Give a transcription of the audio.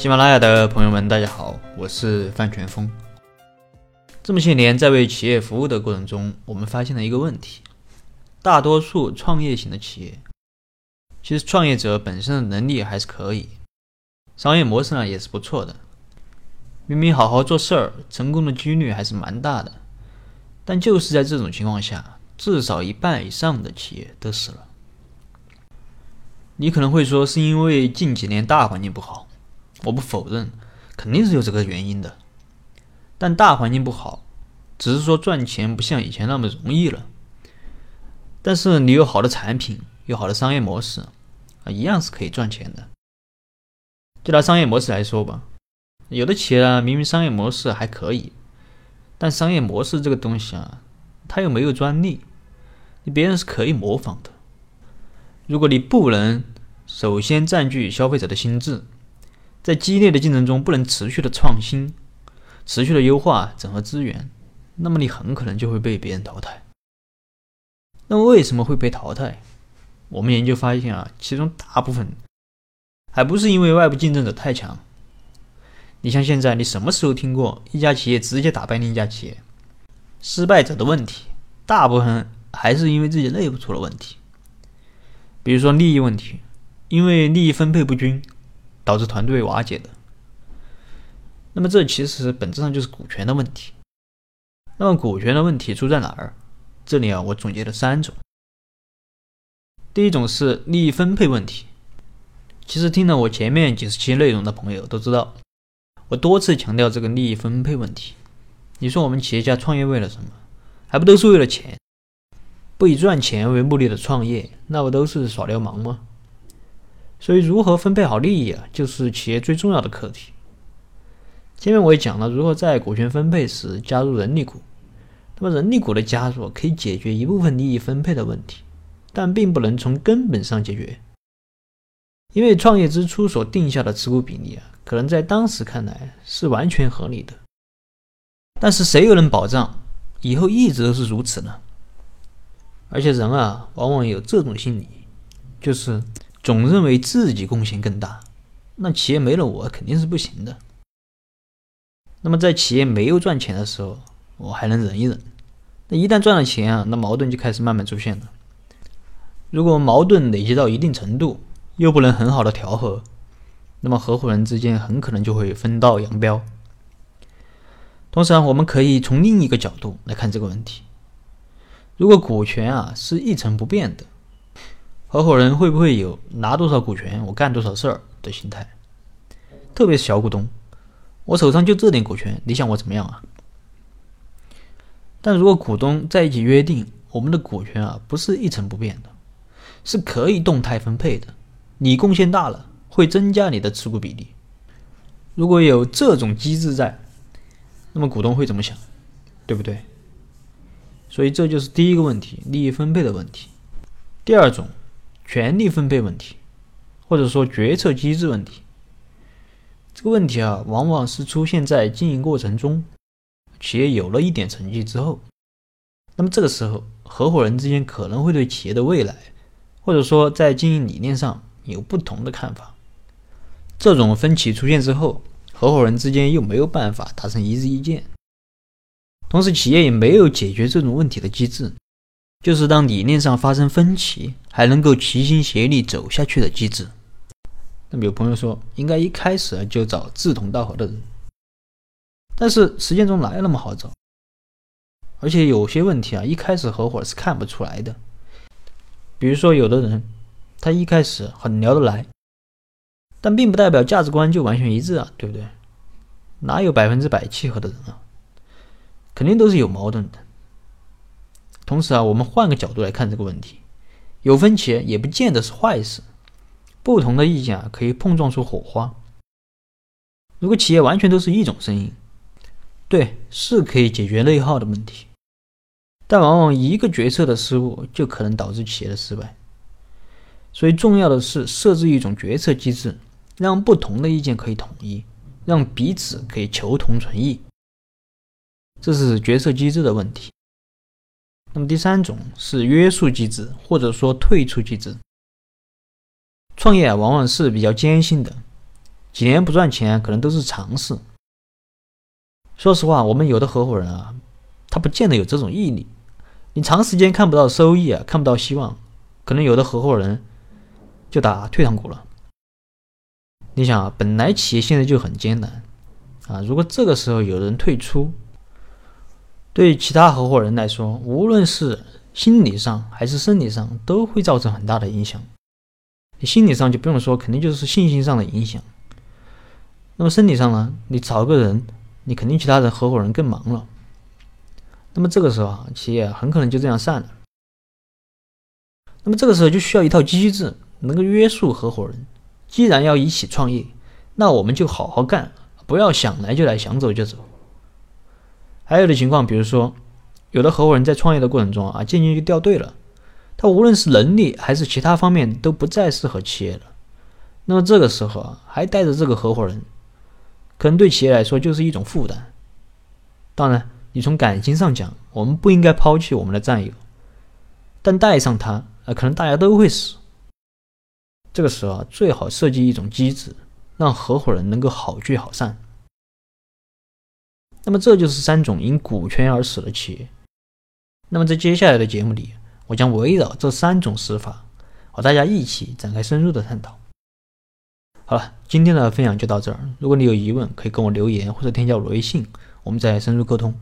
喜马拉雅的朋友们，大家好，我是范全峰。这么些年在为企业服务的过程中，我们发现了一个问题：大多数创业型的企业，其实创业者本身的能力还是可以，商业模式呢也是不错的，明明好好做事儿，成功的几率还是蛮大的。但就是在这种情况下，至少一半以上的企业都死了。你可能会说，是因为近几年大环境不好。我不否认，肯定是有这个原因的。但大环境不好，只是说赚钱不像以前那么容易了。但是你有好的产品，有好的商业模式，啊，一样是可以赚钱的。就拿商业模式来说吧，有的企业啊，明明商业模式还可以，但商业模式这个东西啊，它又没有专利，你别人是可以模仿的。如果你不能首先占据消费者的心智，在激烈的竞争中不能持续的创新、持续的优化、整合资源，那么你很可能就会被别人淘汰。那么为什么会被淘汰？我们研究发现啊，其中大部分还不是因为外部竞争者太强。你像现在，你什么时候听过一家企业直接打败另一家企业？失败者的问题，大部分还是因为自己内部出了问题，比如说利益问题，因为利益分配不均。导致团队瓦解的，那么这其实本质上就是股权的问题。那么股权的问题出在哪儿？这里啊，我总结了三种。第一种是利益分配问题。其实听了我前面几十期内容的朋友都知道，我多次强调这个利益分配问题。你说我们企业家创业为了什么？还不都是为了钱？不以赚钱为目的的创业，那不都是耍流氓吗？所以，如何分配好利益啊，就是企业最重要的课题。前面我也讲了，如何在股权分配时加入人力股。那么，人力股的加入可以解决一部分利益分配的问题，但并不能从根本上解决。因为创业之初所定下的持股比例啊，可能在当时看来是完全合理的，但是谁又能保障以后一直都是如此呢？而且，人啊，往往有这种心理，就是。总认为自己贡献更大，那企业没了我肯定是不行的。那么在企业没有赚钱的时候，我还能忍一忍。那一旦赚了钱啊，那矛盾就开始慢慢出现了。如果矛盾累积到一定程度，又不能很好的调和，那么合伙人之间很可能就会分道扬镳。同时啊，我们可以从另一个角度来看这个问题：如果股权啊是一成不变的。合伙人会不会有拿多少股权我干多少事儿的心态？特别是小股东，我手上就这点股权，你想我怎么样啊？但如果股东在一起约定，我们的股权啊不是一成不变的，是可以动态分配的。你贡献大了，会增加你的持股比例。如果有这种机制在，那么股东会怎么想？对不对？所以这就是第一个问题，利益分配的问题。第二种。权力分配问题，或者说决策机制问题，这个问题啊，往往是出现在经营过程中，企业有了一点成绩之后，那么这个时候，合伙人之间可能会对企业的未来，或者说在经营理念上有不同的看法。这种分歧出现之后，合伙人之间又没有办法达成一致意见，同时企业也没有解决这种问题的机制。就是当理念上发生分歧，还能够齐心协力走下去的机制。那么有朋友说，应该一开始就找志同道合的人，但是实践中哪有那么好找？而且有些问题啊，一开始合伙是看不出来的。比如说，有的人他一开始很聊得来，但并不代表价值观就完全一致啊，对不对？哪有百分之百契合的人啊？肯定都是有矛盾的。同时啊，我们换个角度来看这个问题，有分歧也不见得是坏事。不同的意见啊，可以碰撞出火花。如果企业完全都是一种声音，对，是可以解决内耗的问题。但往往一个决策的失误就可能导致企业的失败。所以重要的是设置一种决策机制，让不同的意见可以统一，让彼此可以求同存异。这是决策机制的问题。那么第三种是约束机制，或者说退出机制。创业，往往是比较艰辛的，几年不赚钱可能都是常事。说实话，我们有的合伙人啊，他不见得有这种毅力。你长时间看不到收益啊，看不到希望，可能有的合伙人就打退堂鼓了。你想啊，本来企业现在就很艰难啊，如果这个时候有人退出，对其他合伙人来说，无论是心理上还是生理上，都会造成很大的影响。你心理上就不用说，肯定就是信心上的影响。那么生理上呢？你找个人，你肯定其他的合伙人更忙了。那么这个时候啊，企业很可能就这样散了。那么这个时候就需要一套机制，能够约束合伙人。既然要一起创业，那我们就好好干，不要想来就来，想走就走。还有的情况，比如说，有的合伙人在创业的过程中啊，渐渐就掉队了，他无论是能力还是其他方面都不再适合企业了。那么这个时候啊，还带着这个合伙人，可能对企业来说就是一种负担。当然，你从感情上讲，我们不应该抛弃我们的战友，但带上他，呃，可能大家都会死。这个时候啊，最好设计一种机制，让合伙人能够好聚好散。那么这就是三种因股权而死的企业。那么在接下来的节目里，我将围绕这三种死法，和大家一起展开深入的探讨。好了，今天的分享就到这儿。如果你有疑问，可以跟我留言或者添加我的微信，我们再深入沟通。